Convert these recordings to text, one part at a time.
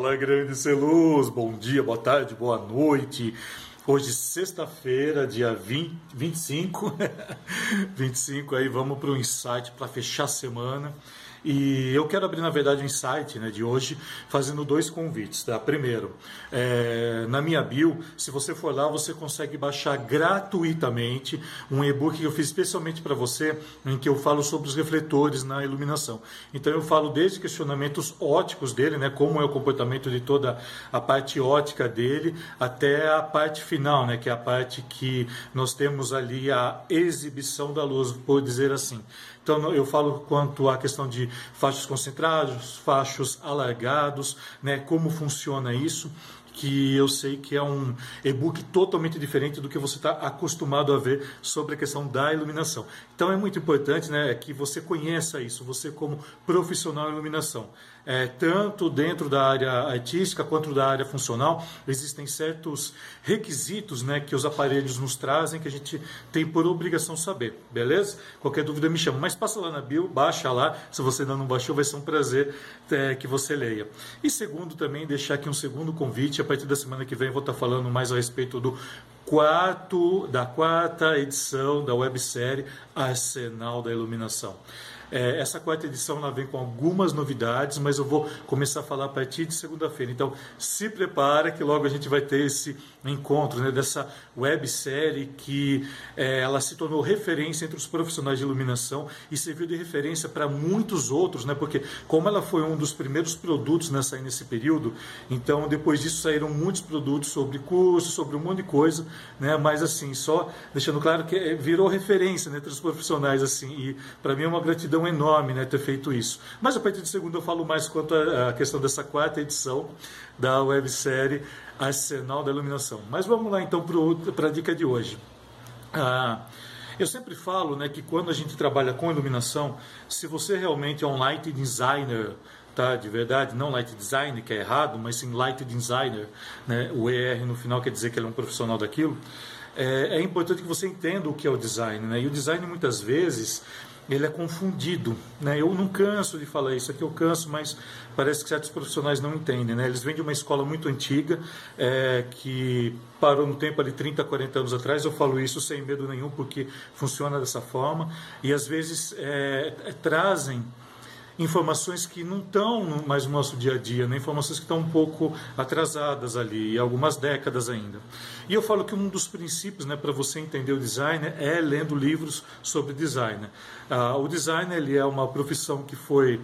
Fala, grande Celuz! Bom dia, boa tarde, boa noite. Hoje, sexta-feira, dia 20, 25. 25 aí, vamos para o insight para fechar a semana. E eu quero abrir, na verdade, um insight né, de hoje fazendo dois convites. Tá? Primeiro, é, na minha bio, se você for lá, você consegue baixar gratuitamente um e-book que eu fiz especialmente para você, em que eu falo sobre os refletores na iluminação. Então, eu falo desde questionamentos óticos dele, né, como é o comportamento de toda a parte ótica dele, até a parte final, né, que é a parte que nós temos ali a exibição da luz, por dizer assim. Então eu falo quanto à questão de fachos concentrados, fachos alargados, né, como funciona isso que eu sei que é um e-book totalmente diferente do que você está acostumado a ver sobre a questão da iluminação. Então é muito importante né, que você conheça isso, você como profissional em iluminação. É, tanto dentro da área artística quanto da área funcional, existem certos requisitos né, que os aparelhos nos trazem que a gente tem por obrigação saber, beleza? Qualquer dúvida me chama, mas passa lá na bio, baixa lá, se você ainda não baixou, vai ser um prazer é, que você leia. E segundo também, deixar aqui um segundo convite, a partir da semana que vem vou estar falando mais a respeito do quarto, da quarta edição da websérie Arsenal da Iluminação. É, essa quarta edição ela vem com algumas novidades, mas eu vou começar a falar a partir de segunda-feira. Então, se prepara que logo a gente vai ter esse encontro né, dessa websérie que é, ela se tornou referência entre os profissionais de iluminação e serviu de referência para muitos outros, né, porque como ela foi um dos primeiros produtos nessa nesse período, então depois disso saíram muitos produtos sobre cursos, sobre um monte de coisa, né, mas assim, só deixando claro que é, virou referência né, entre os profissionais assim, e para mim é uma gratidão gratidão enorme né, ter feito isso. Mas a partir de segunda eu falo mais quanto à questão dessa quarta edição da websérie Arsenal da Iluminação. Mas vamos lá então para a dica de hoje. Ah, eu sempre falo né, que quando a gente trabalha com iluminação, se você realmente é um light designer, tá, de verdade, não light designer, que é errado, mas sim light designer, né, o ER no final quer dizer que ele é um profissional daquilo, é, é importante que você entenda o que é o design. Né, e o design muitas vezes ele é confundido. Né? Eu não canso de falar isso aqui, eu canso, mas parece que certos profissionais não entendem. Né? Eles vêm de uma escola muito antiga, é, que parou no tempo ali 30, 40 anos atrás. Eu falo isso sem medo nenhum, porque funciona dessa forma. E às vezes é, é, trazem informações que não estão mais no nosso dia a dia, né? informações que estão um pouco atrasadas ali, algumas décadas ainda. E eu falo que um dos princípios né, para você entender o design é lendo livros sobre design. Ah, o design ele é uma profissão que foi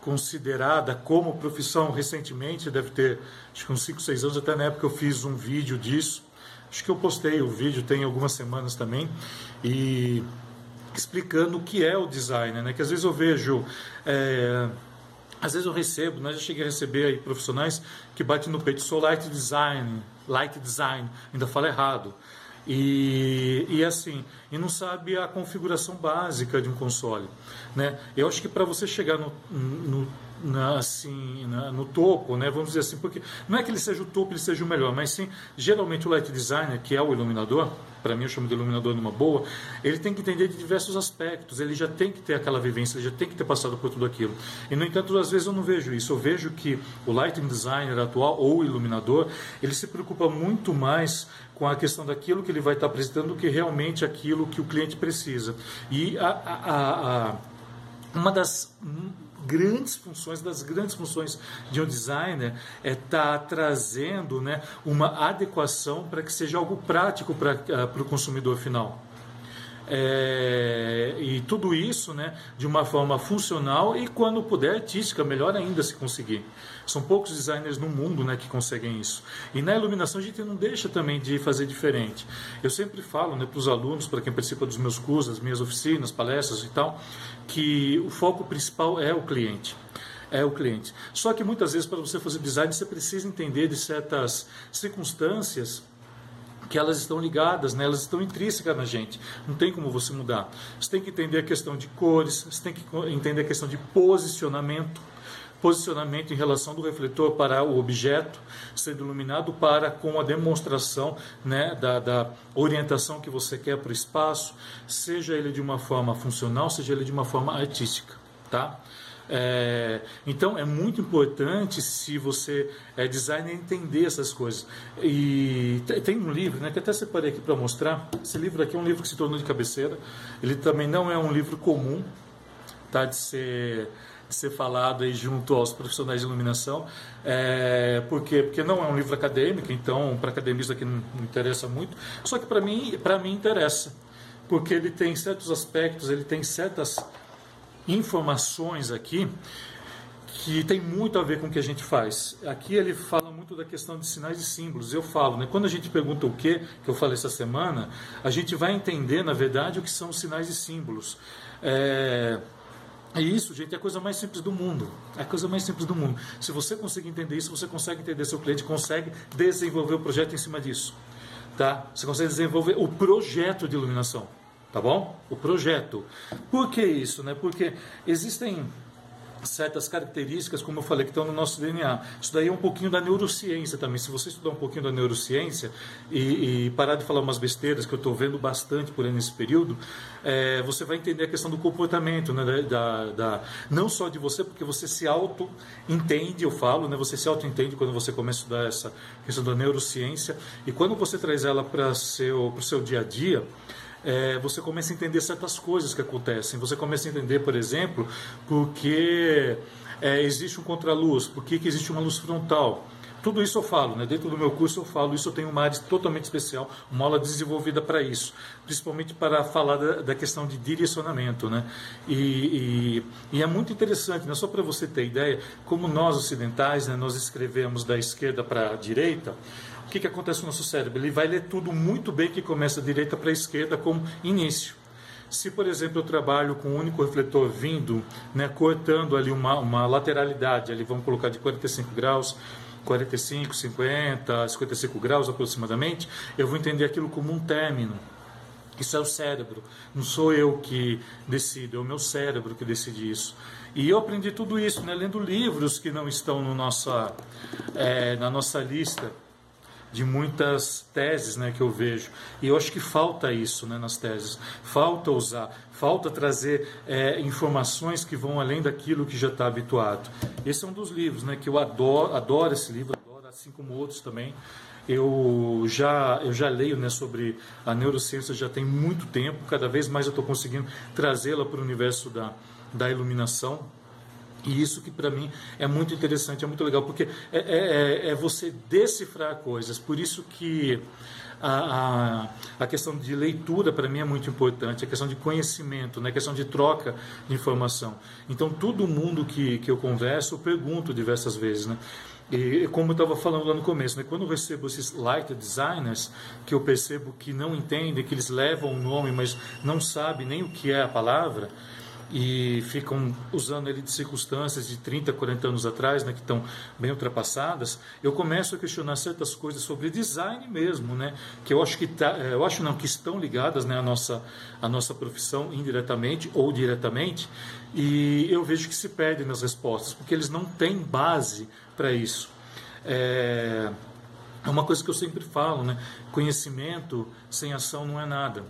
considerada como profissão recentemente, deve ter acho que uns 5, 6 anos, até na época eu fiz um vídeo disso. Acho que eu postei o vídeo tem algumas semanas também. E explicando o que é o design, né? Que às vezes eu vejo, é, às vezes eu recebo, né? Já cheguei a receber aí profissionais que batem no peito, sou light design, light design, ainda fala errado. E, e assim, e não sabe a configuração básica de um console, né? Eu acho que para você chegar no, no na, assim, na, no topo, né? vamos dizer assim, porque não é que ele seja o topo, ele seja o melhor, mas sim, geralmente o light designer, que é o iluminador, para mim eu chamo de iluminador numa boa, ele tem que entender de diversos aspectos, ele já tem que ter aquela vivência, ele já tem que ter passado por tudo aquilo. E no entanto, às vezes eu não vejo isso, eu vejo que o lighting designer atual ou o iluminador, ele se preocupa muito mais com a questão daquilo que ele vai estar apresentando do que realmente aquilo que o cliente precisa. E a, a, a uma das grandes funções, das grandes funções de um designer é estar tá trazendo né, uma adequação para que seja algo prático para uh, o consumidor final. É, e tudo isso né, de uma forma funcional e, quando puder, artística, melhor ainda se conseguir. São poucos designers no mundo né, que conseguem isso. E na iluminação a gente não deixa também de fazer diferente. Eu sempre falo né, para os alunos, para quem participa dos meus cursos, das minhas oficinas, palestras e tal, que o foco principal é o cliente é o cliente. Só que muitas vezes para você fazer design você precisa entender de certas circunstâncias que elas estão ligadas, né? elas estão intrínsecas na gente. Não tem como você mudar. Você tem que entender a questão de cores, você tem que entender a questão de posicionamento, posicionamento em relação do refletor para o objeto sendo iluminado para com a demonstração né, da, da orientação que você quer para o espaço, seja ele de uma forma funcional, seja ele de uma forma artística, tá? É, então é muito importante se você é designer entender essas coisas. E tem um livro, né, que até separei aqui para mostrar. Esse livro aqui é um livro que se tornou de cabeceira. Ele também não é um livro comum, tá, de ser de ser falado aí junto aos profissionais de iluminação. É, por quê? Porque não é um livro acadêmico, então para academista aqui não, não interessa muito. Só que para mim, para mim interessa, porque ele tem certos aspectos, ele tem certas informações aqui que tem muito a ver com o que a gente faz. Aqui ele fala muito da questão de sinais e símbolos. Eu falo, né? Quando a gente pergunta o que, que eu falei essa semana, a gente vai entender, na verdade, o que são sinais e símbolos. É... E isso, gente, é a coisa mais simples do mundo. É a coisa mais simples do mundo. Se você conseguir entender isso, você consegue entender seu cliente, consegue desenvolver o projeto em cima disso. Tá? Você consegue desenvolver o projeto de iluminação tá bom? O projeto. Por que isso, né? Porque existem certas características, como eu falei, que estão no nosso DNA. Isso daí é um pouquinho da neurociência também. Se você estudar um pouquinho da neurociência e, e parar de falar umas besteiras que eu estou vendo bastante por aí nesse período, é, você vai entender a questão do comportamento, né, da, da, não só de você, porque você se auto-entende, eu falo, né, você se auto-entende quando você começa a estudar essa questão da neurociência, e quando você traz ela para o seu, seu dia a dia, é, você começa a entender certas coisas que acontecem. Você começa a entender, por exemplo, porque é, existe um contraluz, por que existe uma luz frontal. Tudo isso eu falo, né? dentro do meu curso eu falo isso, eu tenho uma área totalmente especial, uma aula desenvolvida para isso, principalmente para falar da, da questão de direcionamento. Né? E, e, e, é muito interessante, né? só para você ter ideia, como nós ocidentais, né, nós escrevemos da esquerda para a direita, o que, que acontece no nosso cérebro? Ele vai ler tudo muito bem que começa da direita para a esquerda como início. Se, por exemplo, eu trabalho com um único refletor vindo, né, cortando ali uma, uma lateralidade, ali vamos colocar de 45 graus, 45, 50, 55 graus aproximadamente, eu vou entender aquilo como um término. Isso é o cérebro. Não sou eu que decido, é o meu cérebro que decide isso. E eu aprendi tudo isso né, lendo livros que não estão no nossa, é, na nossa lista de muitas teses né, que eu vejo. E eu acho que falta isso né, nas teses. Falta usar, falta trazer é, informações que vão além daquilo que já está habituado. Esse é um dos livros né, que eu adoro, adoro esse livro, adoro, assim como outros também. Eu já, eu já leio né, sobre a neurociência já tem muito tempo, cada vez mais eu estou conseguindo trazê-la para o universo da, da iluminação. E isso que para mim é muito interessante, é muito legal, porque é, é, é, é você decifrar coisas. Por isso que a, a, a questão de leitura para mim é muito importante, a questão de conhecimento, né? a questão de troca de informação. Então, todo mundo que, que eu converso, eu pergunto diversas vezes. Né? E como eu estava falando lá no começo, né, quando eu recebo esses light designers, que eu percebo que não entendem, que eles levam o nome, mas não sabem nem o que é a palavra, e ficam usando ele de circunstâncias de 30, 40 anos atrás, né, que estão bem ultrapassadas, eu começo a questionar certas coisas sobre design mesmo, né, que eu acho que tá, eh, eu acho não que estão ligadas, né, à nossa à nossa profissão indiretamente ou diretamente, e eu vejo que se perdem nas respostas, porque eles não têm base para isso. É, é uma coisa que eu sempre falo, né? Conhecimento sem ação não é nada.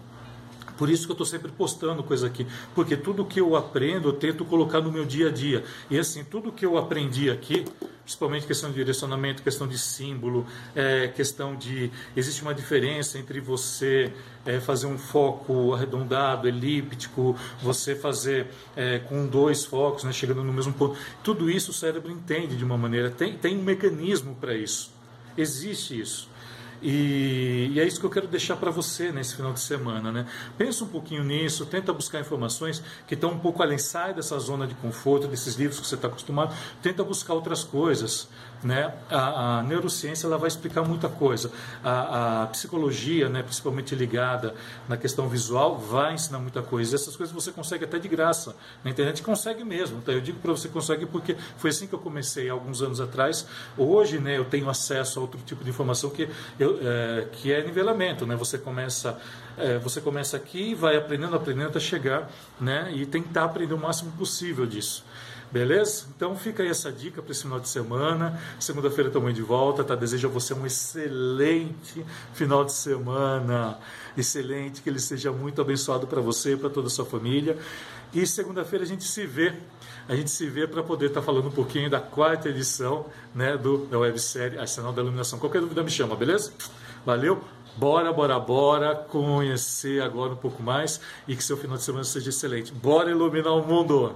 Por isso que eu estou sempre postando coisa aqui, porque tudo que eu aprendo eu tento colocar no meu dia a dia. E assim, tudo que eu aprendi aqui, principalmente questão de direcionamento, questão de símbolo, é, questão de. Existe uma diferença entre você é, fazer um foco arredondado, elíptico, você fazer é, com dois focos, né, chegando no mesmo ponto. Tudo isso o cérebro entende de uma maneira, tem, tem um mecanismo para isso. Existe isso. E, e, é isso que eu quero deixar para você nesse final de semana. Né? Pensa um pouquinho nisso, tenta buscar informações que estão um pouco além, sai dessa zona de conforto, desses livros que você está acostumado, tenta buscar outras coisas. Né? A, a, neurociência ela vai explicar muita coisa. A, a, psicologia, né, principalmente ligada na questão visual, vai ensinar muita coisa. Essas coisas você consegue até de graça. Na internet consegue mesmo. Tá? Eu digo para você consegue porque foi assim que eu comecei alguns anos atrás. Hoje né, eu tenho acesso a outro tipo de informação que, eu, é, que é nivelamento. Né? Você começa é, você começa aqui, vai aprendendo, aprendendo até chegar né, e tentar aprender o máximo possível disso. Beleza? Então fica aí essa dica para esse final de semana. Segunda-feira estamos de volta, tá? Desejo a você um excelente final de semana. Excelente, que ele seja muito abençoado para você e para toda a sua família. E segunda-feira a gente se vê. A gente se vê para poder estar tá falando um pouquinho da quarta edição né, do, da websérie Arsenal da Iluminação. Qualquer dúvida me chama, beleza? Valeu? Bora, bora, bora conhecer agora um pouco mais e que seu final de semana seja excelente. Bora iluminar o mundo!